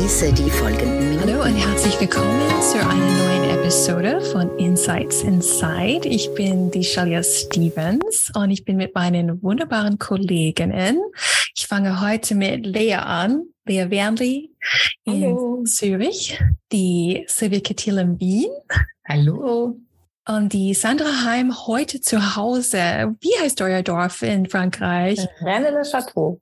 Genieße die folgenden Minuten. Hallo und herzlich willkommen zu einer neuen Episode von Insights Inside. Ich bin die Shalia Stevens und ich bin mit meinen wunderbaren Kolleginnen. Ich fange heute mit Lea an, Lea Wernli in Hallo. Zürich, die Silvia Kettil in Wien. Hallo. Und die Sandra Heim heute zu Hause. Wie heißt euer Dorf in Frankreich? Rennes-le-Château.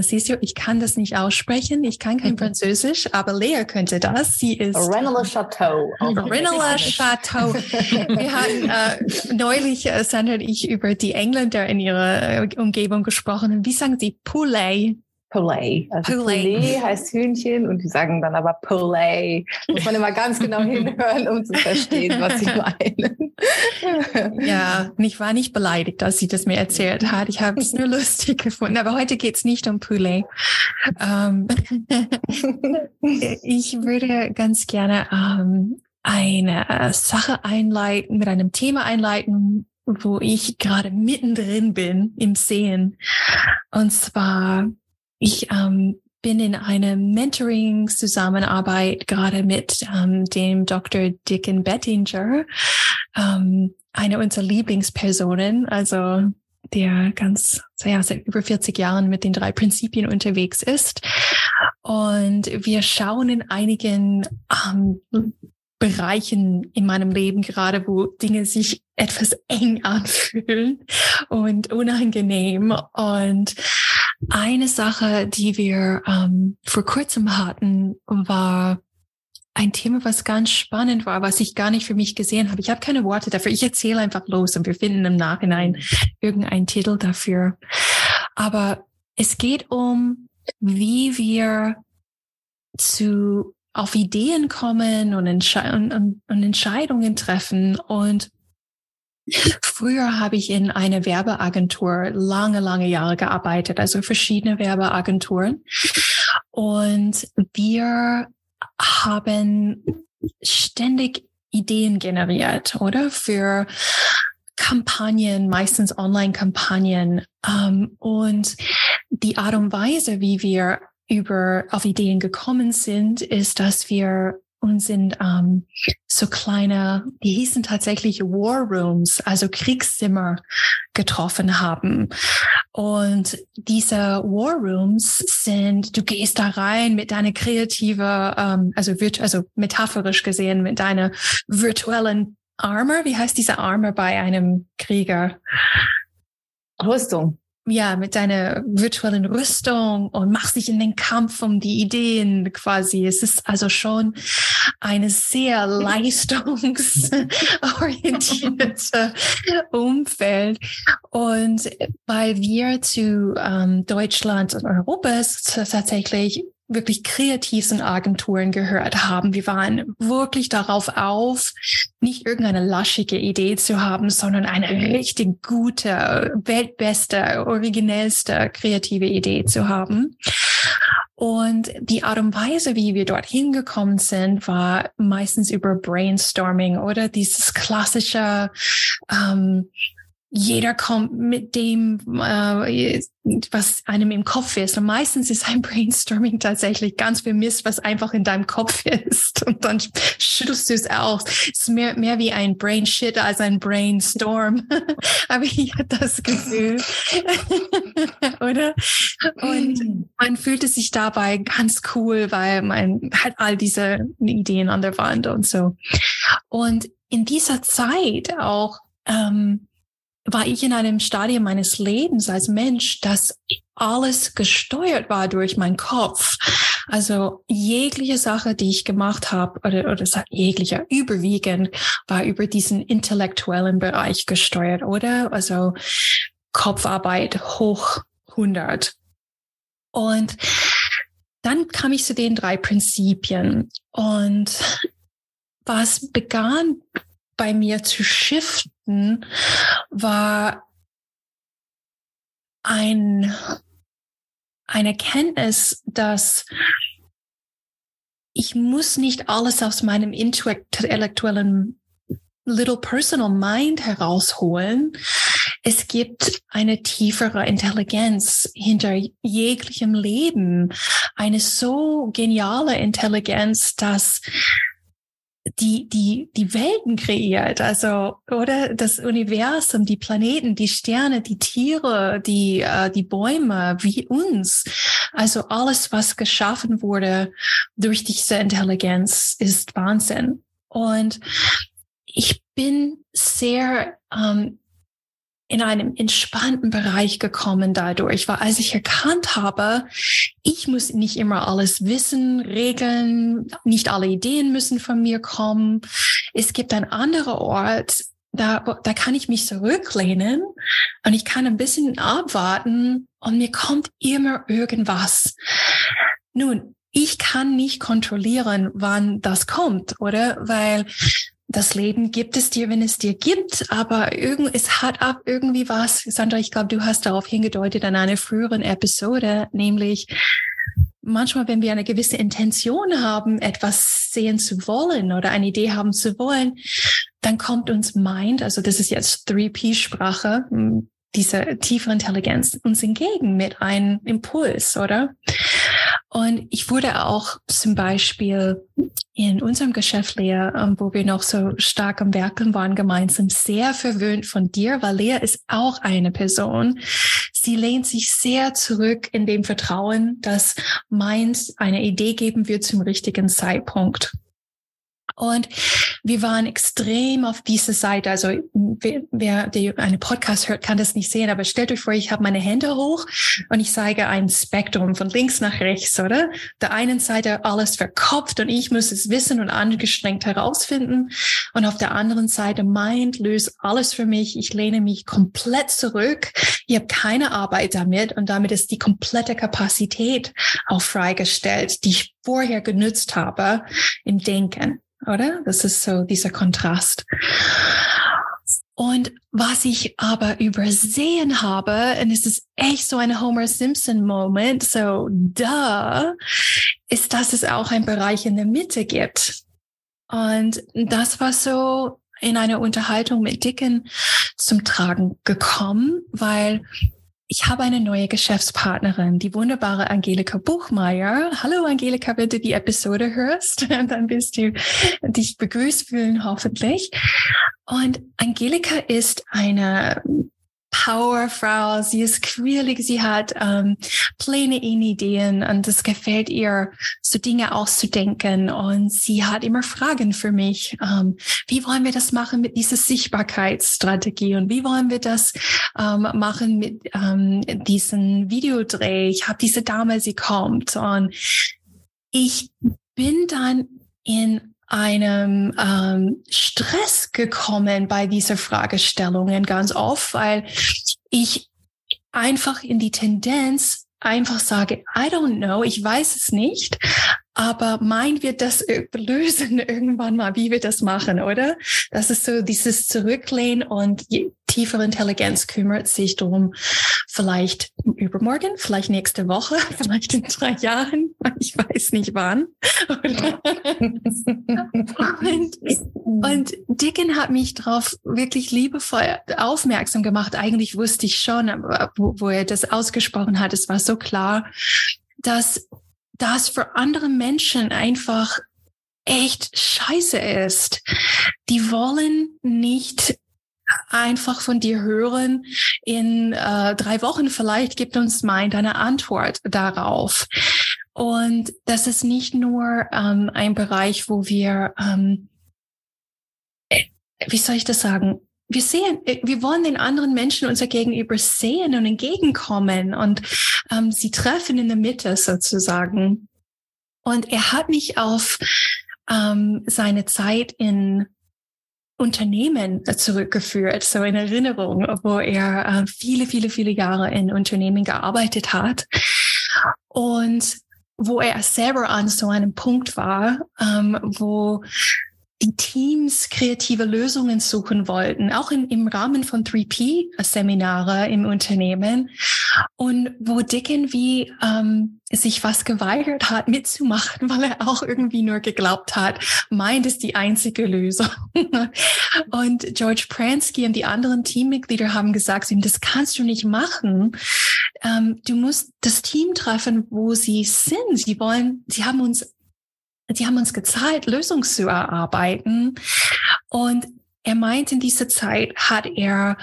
Siehst du, ich kann das nicht aussprechen. Ich kann kein mhm. Französisch, aber Lea könnte das. Sie ist Rennes-le-Château. Rennes-le-Château. Wir hatten äh, neulich, äh, Sandra und ich, über die Engländer in ihrer äh, Umgebung gesprochen. Wie sagen sie Poulet? Poulet. Also Poulet. heißt Hühnchen und die sagen dann aber Poulet. Muss man immer ganz genau hinhören, um zu verstehen, was sie meinen. ja, ich war nicht beleidigt, dass sie das mir erzählt hat. Ich habe es nur lustig gefunden. Aber heute geht es nicht um Poulet. Ähm, ich würde ganz gerne ähm, eine Sache einleiten, mit einem Thema einleiten, wo ich gerade mittendrin bin im Sehen. Und zwar ich ähm, bin in einer Mentoring-Zusammenarbeit gerade mit ähm, dem Dr. Dickon Bettinger, ähm, eine unserer Lieblingspersonen, also der ganz, ja, seit über 40 Jahren mit den drei Prinzipien unterwegs ist. Und wir schauen in einigen ähm, Bereichen in meinem Leben gerade, wo Dinge sich etwas eng anfühlen und unangenehm. Und eine Sache, die wir ähm, vor kurzem hatten, war ein Thema, was ganz spannend war, was ich gar nicht für mich gesehen habe. Ich habe keine Worte dafür. Ich erzähle einfach los und wir finden im Nachhinein irgendeinen Titel dafür. Aber es geht um, wie wir zu auf Ideen kommen und, Entsche und, und, und Entscheidungen treffen und Früher habe ich in einer Werbeagentur lange, lange Jahre gearbeitet, also verschiedene Werbeagenturen. Und wir haben ständig Ideen generiert, oder? Für Kampagnen, meistens Online-Kampagnen. Ähm, und die Art und Weise, wie wir über auf Ideen gekommen sind, ist, dass wir und sind ähm, so kleine, die hießen tatsächlich War Rooms, also Kriegszimmer getroffen haben. Und diese War Rooms sind, du gehst da rein mit deiner kreative, ähm, also, also metaphorisch gesehen, mit deiner virtuellen Armor. Wie heißt diese Armor bei einem Krieger? Rüstung ja, mit deiner virtuellen Rüstung und machst dich in den Kampf um die Ideen quasi. Es ist also schon eine sehr leistungsorientierte Umfeld. Und weil wir zu ähm, Deutschland und Europa tatsächlich wirklich kreativen Agenturen gehört haben. Wir waren wirklich darauf auf, nicht irgendeine laschige Idee zu haben, sondern eine richtig gute, weltbeste, originellste kreative Idee zu haben. Und die Art und Weise, wie wir dorthin gekommen sind, war meistens über Brainstorming oder dieses klassische ähm, jeder kommt mit dem, äh, was einem im Kopf ist. Und meistens ist ein Brainstorming tatsächlich ganz viel Mist, was einfach in deinem Kopf ist. Und dann schüttelst du es aus. Es ist mehr, mehr wie ein Brain Shit als ein Brainstorm. Aber ich hatte das Gefühl. Oder? Und man fühlte sich dabei ganz cool, weil man hat all diese Ideen an der Wand und so. Und in dieser Zeit auch, ähm, war ich in einem Stadium meines Lebens als Mensch, dass alles gesteuert war durch meinen Kopf. Also jegliche Sache, die ich gemacht habe, oder, oder jeglicher überwiegend, war über diesen intellektuellen Bereich gesteuert, oder? Also Kopfarbeit hoch 100. Und dann kam ich zu den drei Prinzipien. Und was begann bei mir zu shiften, war ein, eine Kenntnis, dass ich muss nicht alles aus meinem intellektuellen little personal mind herausholen. Es gibt eine tiefere Intelligenz hinter jeglichem Leben, eine so geniale Intelligenz, dass die, die, die Welten kreiert, also, oder das Universum, die Planeten, die Sterne, die Tiere, die, äh, die Bäume, wie uns. Also alles, was geschaffen wurde durch diese Intelligenz, ist Wahnsinn. Und ich bin sehr ähm, in einem entspannten Bereich gekommen dadurch, weil als ich erkannt habe, ich muss nicht immer alles wissen, regeln, nicht alle Ideen müssen von mir kommen. Es gibt ein anderer Ort, da, da kann ich mich zurücklehnen und ich kann ein bisschen abwarten und mir kommt immer irgendwas. Nun, ich kann nicht kontrollieren, wann das kommt, oder? Weil das Leben gibt es dir, wenn es dir gibt, aber irgend, es hat ab irgendwie was. Sandra, ich glaube, du hast darauf hingedeutet an einer früheren Episode, nämlich manchmal, wenn wir eine gewisse Intention haben, etwas sehen zu wollen oder eine Idee haben zu wollen, dann kommt uns Mind, also das ist jetzt 3P-Sprache, diese tiefe Intelligenz uns entgegen mit einem Impuls, oder? Und ich wurde auch zum Beispiel in unserem Geschäft, Lea, ähm, wo wir noch so stark am Werken waren gemeinsam, sehr verwöhnt von dir, weil Lea ist auch eine Person. Sie lehnt sich sehr zurück in dem Vertrauen, dass meins eine Idee geben wird zum richtigen Zeitpunkt. Und wir waren extrem auf diese Seite. Also wer, wer eine Podcast hört, kann das nicht sehen, aber stellt euch vor, ich habe meine Hände hoch und ich zeige ein Spektrum von links nach rechts, oder? Der einen Seite alles verkopft und ich muss es wissen und angestrengt herausfinden. Und auf der anderen Seite Mind löst alles für mich. Ich lehne mich komplett zurück. Ich habe keine Arbeit damit und damit ist die komplette Kapazität auch freigestellt, die ich vorher genützt habe im Denken oder? Das ist so dieser Kontrast. Und was ich aber übersehen habe, und es ist echt so ein Homer Simpson Moment, so da, ist, dass es auch einen Bereich in der Mitte gibt. Und das war so in einer Unterhaltung mit Dicken zum Tragen gekommen, weil ich habe eine neue Geschäftspartnerin, die wunderbare Angelika Buchmeier. Hallo Angelika, wenn du die Episode hörst, dann wirst du dich begrüßt fühlen, hoffentlich. Und Angelika ist eine Powerfrau, sie ist quirlig, sie hat ähm, Pläne in Ideen und es gefällt ihr, so Dinge auszudenken. Und sie hat immer Fragen für mich. Ähm, wie wollen wir das machen mit dieser Sichtbarkeitsstrategie und wie wollen wir das ähm, machen mit ähm, diesem Videodreh? Ich habe diese Dame, sie kommt und ich bin dann in einem ähm, Stress gekommen bei dieser Fragestellungen ganz oft, weil ich einfach in die Tendenz einfach sage, I don't know, ich weiß es nicht, aber mein wird das lösen irgendwann mal, wie wir das machen, oder? Das ist so dieses Zurücklehnen und tiefere Intelligenz kümmert sich darum, vielleicht übermorgen, vielleicht nächste Woche, vielleicht in drei Jahren, ich weiß nicht wann. und, und Dicken hat mich darauf wirklich liebevoll aufmerksam gemacht. Eigentlich wusste ich schon, wo, wo er das ausgesprochen hat, es war so klar, dass das für andere Menschen einfach echt scheiße ist. Die wollen nicht einfach von dir hören, in äh, drei Wochen vielleicht gibt uns Mind eine Antwort darauf. Und das ist nicht nur ähm, ein Bereich, wo wir, ähm, äh, wie soll ich das sagen, wir sehen, äh, wir wollen den anderen Menschen unser Gegenüber sehen und entgegenkommen und ähm, sie treffen in der Mitte sozusagen. Und er hat mich auf ähm, seine Zeit in Unternehmen zurückgeführt, so in Erinnerung, wo er äh, viele, viele, viele Jahre in Unternehmen gearbeitet hat. Und wo er selber an so einem Punkt war, ähm, wo die Teams kreative Lösungen suchen wollten, auch im, im Rahmen von 3P-Seminare im Unternehmen und wo Dick irgendwie ähm, sich was geweigert hat mitzumachen, weil er auch irgendwie nur geglaubt hat, meint ist die einzige Lösung. und George Pransky und die anderen Teammitglieder haben gesagt, das kannst du nicht machen. Ähm, du musst das Team treffen, wo sie sind. Sie wollen, sie haben uns die haben uns gezeigt, Lösungen zu erarbeiten. Und er meint, in dieser Zeit hat er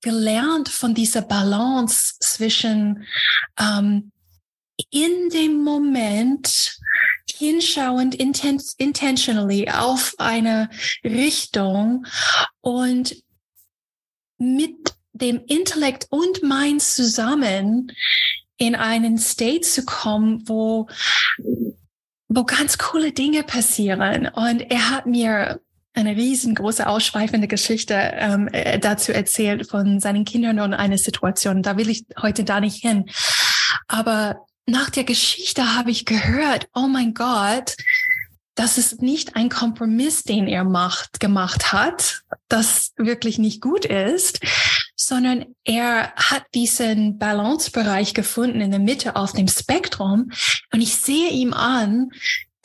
gelernt von dieser Balance zwischen ähm, in dem Moment hinschauend inten intentionally auf eine Richtung und mit dem Intellekt und Mind zusammen in einen State zu kommen, wo wo ganz coole Dinge passieren. Und er hat mir eine riesengroße, ausschweifende Geschichte ähm, äh, dazu erzählt von seinen Kindern und einer Situation. Da will ich heute da nicht hin. Aber nach der Geschichte habe ich gehört, oh mein Gott, das ist nicht ein Kompromiss, den er macht, gemacht hat, das wirklich nicht gut ist, sondern er hat diesen Balancebereich gefunden in der Mitte auf dem Spektrum. Und ich sehe ihm an,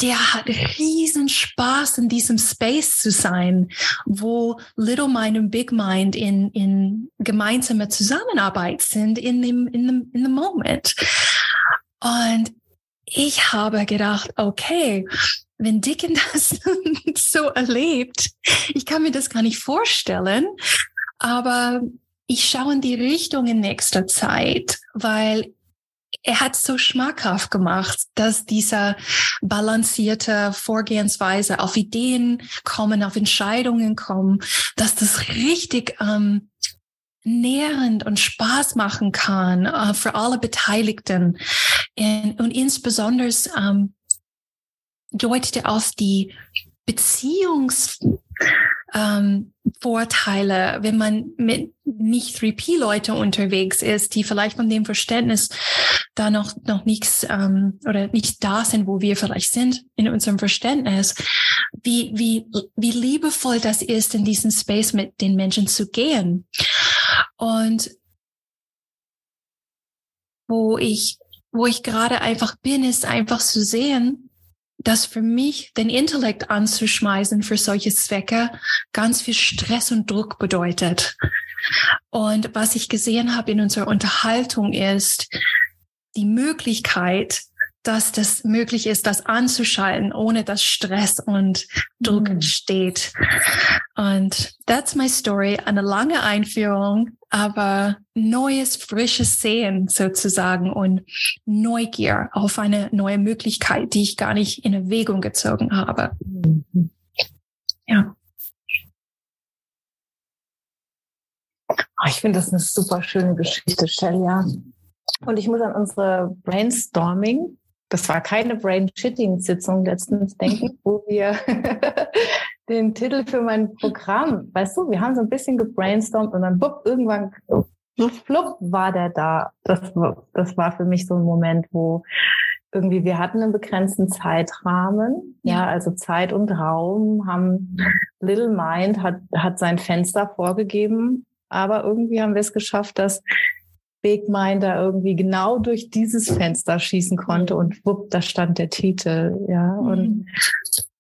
der hat riesen Spaß in diesem Space zu sein, wo Little Mind und Big Mind in, in gemeinsamer Zusammenarbeit sind in dem, in dem, in dem Moment. Und ich habe gedacht, okay, wenn Dicken das so erlebt, ich kann mir das gar nicht vorstellen, aber ich schaue in die Richtung in nächster Zeit, weil er hat so schmackhaft gemacht, dass dieser balancierte Vorgehensweise auf Ideen kommen, auf Entscheidungen kommen, dass das richtig ähm, nährend und Spaß machen kann äh, für alle Beteiligten. Und, und insbesondere ähm, deutete auf die Beziehungs ähm, wenn man mit nicht 3P-Leute unterwegs ist, die vielleicht von dem Verständnis da noch, noch nichts ähm, oder nicht da sind, wo wir vielleicht sind in unserem Verständnis, wie, wie, wie liebevoll das ist, in diesen Space mit den Menschen zu gehen. Und wo ich, wo ich gerade einfach bin, ist einfach zu sehen, dass für mich den Intellekt anzuschmeißen für solche Zwecke ganz viel Stress und Druck bedeutet. Und was ich gesehen habe in unserer Unterhaltung ist die Möglichkeit, dass das möglich ist, das anzuschalten, ohne dass Stress und Druck mhm. entsteht. Und that's my story. Eine lange Einführung, aber neues, frisches Sehen sozusagen und Neugier auf eine neue Möglichkeit, die ich gar nicht in Erwägung gezogen habe. Mhm. Ja. Ah, ich finde das eine super schöne Geschichte, Shelia. Und ich muss an unsere Brainstorming das war keine Brain-Shitting-Sitzung letztens, denke ich, wo wir den Titel für mein Programm, weißt du, wir haben so ein bisschen gebrainstormt und dann bupp, irgendwann flupp war der da. Das, das war für mich so ein Moment, wo irgendwie wir hatten einen begrenzten Zeitrahmen, ja, ja also Zeit und Raum haben Little Mind hat, hat sein Fenster vorgegeben, aber irgendwie haben wir es geschafft, dass Big Mind da irgendwie genau durch dieses Fenster schießen konnte mhm. und wupp, da stand der Titel, ja. Und mhm.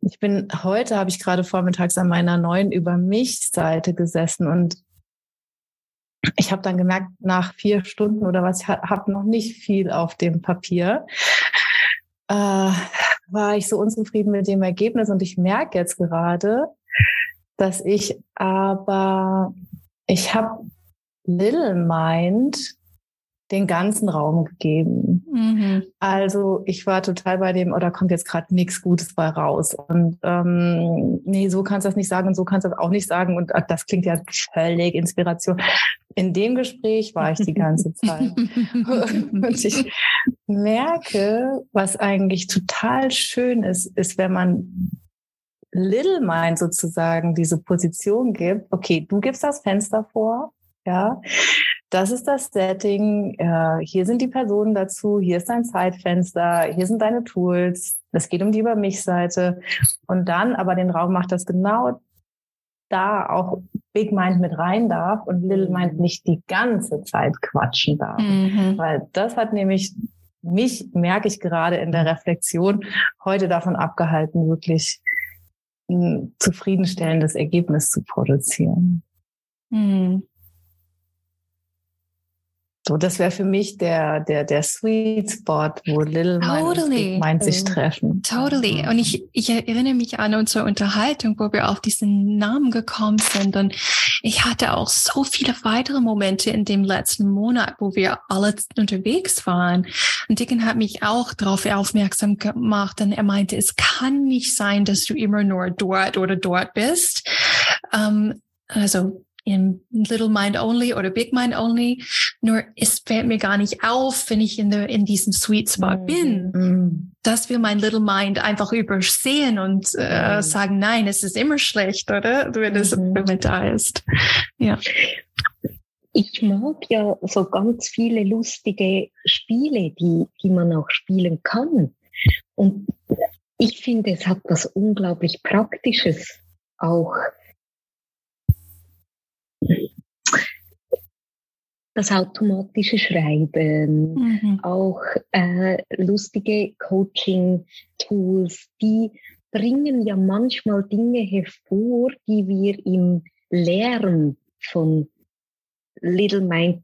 Ich bin heute habe ich gerade vormittags an meiner neuen über mich Seite gesessen und ich habe dann gemerkt, nach vier Stunden oder was, ich habe noch nicht viel auf dem Papier, äh, war ich so unzufrieden mit dem Ergebnis und ich merke jetzt gerade, dass ich aber, ich habe Little Mind den ganzen Raum gegeben. Mhm. Also ich war total bei dem, oder kommt jetzt gerade nichts Gutes bei raus. Und ähm, nee, so kannst du das nicht sagen und so kannst du das auch nicht sagen. Und ach, das klingt ja völlig Inspiration. In dem Gespräch war ich die ganze Zeit. und ich merke, was eigentlich total schön ist, ist, wenn man Little Mind sozusagen diese Position gibt. Okay, du gibst das Fenster vor. Ja, das ist das Setting, äh, hier sind die Personen dazu, hier ist dein Zeitfenster, hier sind deine Tools, Es geht um die Über mich-Seite. Und dann aber den Raum macht, dass genau da auch Big Mind mit rein darf und Little Mind nicht die ganze Zeit quatschen darf. Mhm. Weil das hat nämlich mich, merke ich gerade in der Reflexion, heute davon abgehalten, wirklich ein zufriedenstellendes Ergebnis zu produzieren. Mhm. So, das wäre für mich der, der, der Sweet Spot, wo Little totally. Mind sich treffen. Totally. Und ich, ich erinnere mich an unsere Unterhaltung, wo wir auf diesen Namen gekommen sind. Und ich hatte auch so viele weitere Momente in dem letzten Monat, wo wir alle unterwegs waren. Und Dicken hat mich auch darauf aufmerksam gemacht. Und er meinte, es kann nicht sein, dass du immer nur dort oder dort bist. Um, ähm, also in Little Mind Only oder Big Mind Only. Nur es fällt mir gar nicht auf, wenn ich in, der, in diesem Sweet Spot mm. bin, mm. dass wir mein Little Mind einfach übersehen und äh, mm. sagen, nein, es ist immer schlecht, oder? Wenn es wenn da ist. Ja. Ich mag ja so ganz viele lustige Spiele, die, die man auch spielen kann. Und ich finde, es hat was unglaublich Praktisches auch das automatische Schreiben, mhm. auch äh, lustige Coaching-Tools, die bringen ja manchmal Dinge hervor, die wir im Lärm von Little Mind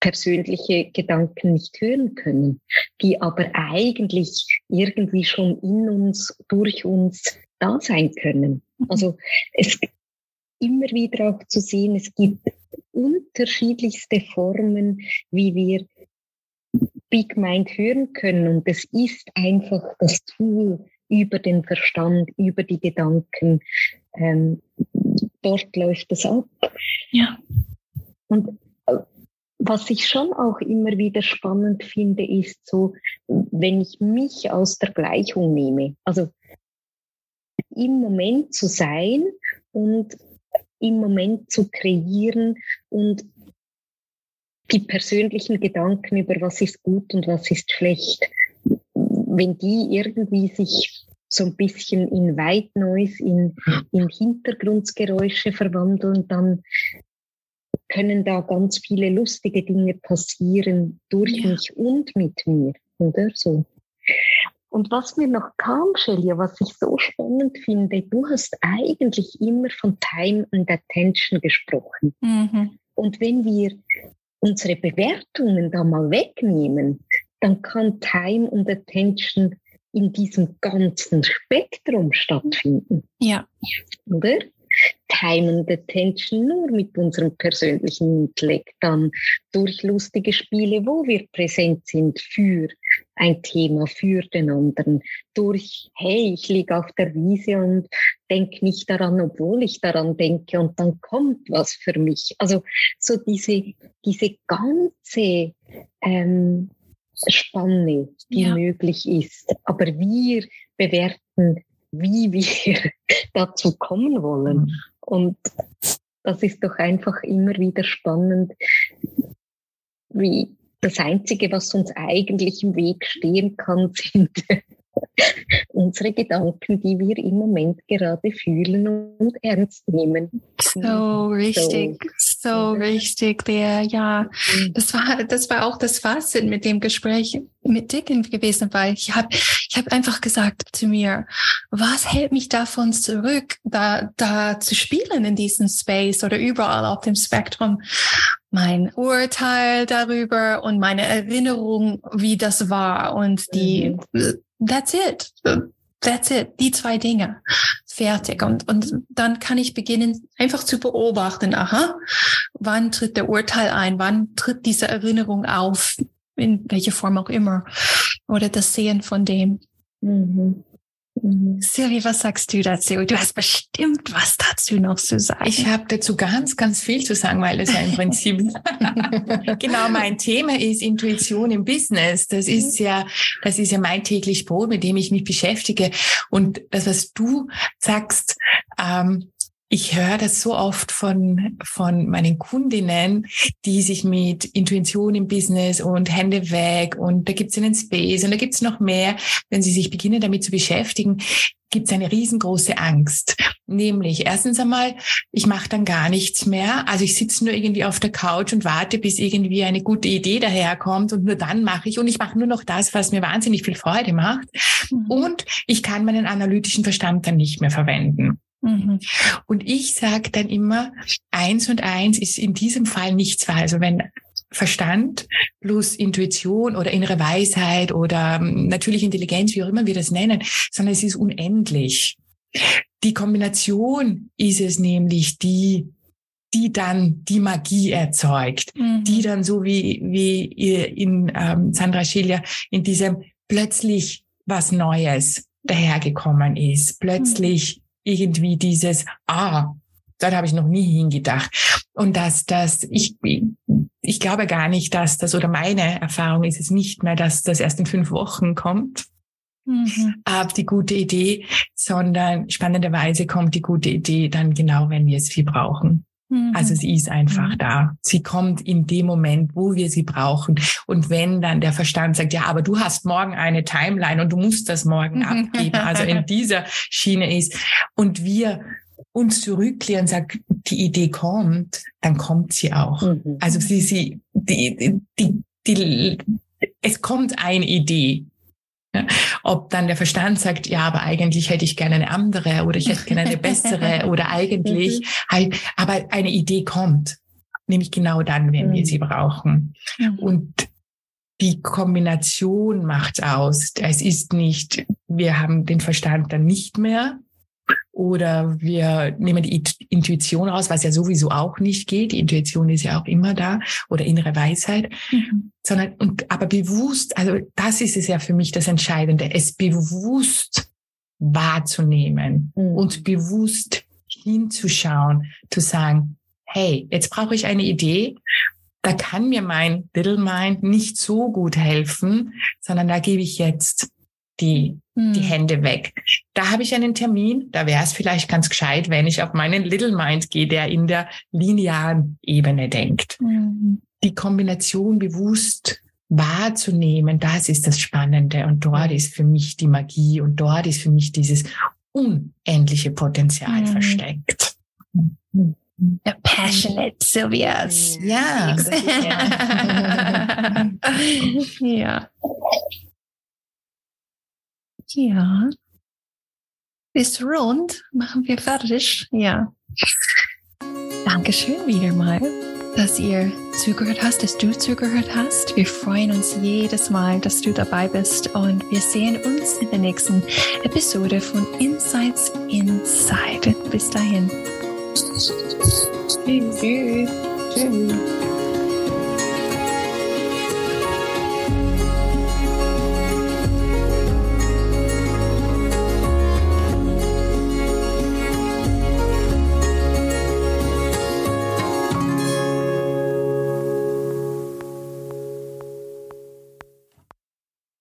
persönliche Gedanken nicht hören können, die aber eigentlich irgendwie schon in uns, durch uns da sein können. Mhm. Also es immer wieder auch zu sehen, es gibt unterschiedlichste Formen, wie wir Big Mind hören können. Und es ist einfach das Tool über den Verstand, über die Gedanken. Ähm, dort läuft es ab. Ja. Und äh, was ich schon auch immer wieder spannend finde, ist so, wenn ich mich aus der Gleichung nehme, also im Moment zu sein und im Moment zu kreieren und die persönlichen Gedanken über was ist gut und was ist schlecht, wenn die irgendwie sich so ein bisschen in White Noise, in, in Hintergrundgeräusche verwandeln, dann können da ganz viele lustige Dinge passieren durch ja. mich und mit mir, oder so. Und was mir noch kam, Shelia, was ich so spannend finde, du hast eigentlich immer von Time and Attention gesprochen. Mhm. Und wenn wir unsere Bewertungen da mal wegnehmen, dann kann Time und Attention in diesem ganzen Spektrum stattfinden. Ja. Oder? Time and Attention nur mit unserem persönlichen Intellekt, dann durch lustige Spiele, wo wir präsent sind für ein Thema, für den anderen, durch, hey, ich liege auf der Wiese und denke nicht daran, obwohl ich daran denke und dann kommt was für mich. Also so diese, diese ganze ähm, Spanne, die ja. möglich ist. Aber wir bewerten wie wir dazu kommen wollen. Und das ist doch einfach immer wieder spannend, wie das Einzige, was uns eigentlich im Weg stehen kann, sind unsere Gedanken, die wir im Moment gerade fühlen und ernst nehmen. So richtig, so, richtig, der, ja, mhm. das war, das war auch das Fazit mit dem Gespräch mit Dicken gewesen, weil ich habe, ich habe einfach gesagt zu mir, was hält mich davon zurück, da, da zu spielen in diesem Space oder überall auf dem Spektrum? Mein Urteil darüber und meine Erinnerung, wie das war und die, mhm That's it. That's it. Die zwei Dinge. Fertig. Und, und dann kann ich beginnen, einfach zu beobachten, aha, wann tritt der Urteil ein? Wann tritt diese Erinnerung auf? In welcher Form auch immer. Oder das Sehen von dem. Mhm. Mhm. Silvi, was sagst du dazu? Du hast bestimmt was dazu noch zu sagen. Ich habe dazu ganz, ganz viel zu sagen, weil es ja im Prinzip genau mein Thema ist Intuition im Business. Das mhm. ist ja, das ist ja mein täglich Brot, mit dem ich mich beschäftige. Und das, was du sagst, ähm, ich höre das so oft von, von meinen Kundinnen, die sich mit Intuition im Business und Hände weg und da gibt es einen Space und da gibt es noch mehr, wenn sie sich beginnen damit zu beschäftigen, gibt es eine riesengroße Angst. Nämlich, erstens einmal, ich mache dann gar nichts mehr. Also ich sitze nur irgendwie auf der Couch und warte, bis irgendwie eine gute Idee daherkommt und nur dann mache ich und ich mache nur noch das, was mir wahnsinnig viel Freude macht. Mhm. Und ich kann meinen analytischen Verstand dann nicht mehr verwenden. Mhm. Und ich sage dann immer, eins und eins ist in diesem Fall nichts wahr. Also wenn Verstand plus Intuition oder innere Weisheit oder ähm, natürlich Intelligenz, wie auch immer wir das nennen, sondern es ist unendlich. Die Kombination ist es nämlich, die die dann die Magie erzeugt, mhm. die dann so wie wie in ähm, Sandra Schilja in diesem plötzlich was Neues dahergekommen ist, plötzlich mhm irgendwie dieses, ah, da habe ich noch nie hingedacht. Und dass das, ich, ich glaube gar nicht, dass das, oder meine Erfahrung ist es nicht mehr, dass das erst in fünf Wochen kommt. Mhm. Ab die gute Idee, sondern spannenderweise kommt die gute Idee dann genau, wenn wir es viel brauchen. Mhm. Also sie ist einfach mhm. da. Sie kommt in dem Moment, wo wir sie brauchen. Und wenn dann der Verstand sagt, ja, aber du hast morgen eine Timeline und du musst das morgen abgeben, also in dieser Schiene ist, und wir uns zurückklären, sagt, die Idee kommt, dann kommt sie auch. Mhm. Also sie, sie, die, die, die, es kommt eine Idee. Ja, ob dann der Verstand sagt, ja, aber eigentlich hätte ich gerne eine andere oder ich hätte gerne eine bessere oder eigentlich, mhm. halt, aber eine Idee kommt, nämlich genau dann, wenn mhm. wir sie brauchen. Mhm. Und die Kombination macht's aus. Es ist nicht, wir haben den Verstand dann nicht mehr, oder wir nehmen die Intuition raus, was ja sowieso auch nicht geht. Die Intuition ist ja auch immer da oder innere Weisheit. Mhm. Sondern, und, aber bewusst, also das ist es ja für mich das Entscheidende, es bewusst wahrzunehmen mhm. und bewusst hinzuschauen, zu sagen, hey, jetzt brauche ich eine Idee. Da kann mir mein Little Mind nicht so gut helfen, sondern da gebe ich jetzt die, hm. die Hände weg. Da habe ich einen Termin, da wäre es vielleicht ganz gescheit, wenn ich auf meinen Little Mind gehe, der in der linearen Ebene denkt. Hm. Die Kombination bewusst wahrzunehmen, das ist das Spannende und dort ist für mich die Magie und dort ist für mich dieses unendliche Potenzial hm. versteckt. The passionate Sylvias. Ja. ja. Ja. Ist rund. Machen wir fertig. Ja. Dankeschön wieder mal, dass ihr zugehört hast, dass du zugehört hast. Wir freuen uns jedes Mal, dass du dabei bist und wir sehen uns in der nächsten Episode von Insights Inside. Bis dahin. Tschüss. Tschüss. Tschüss.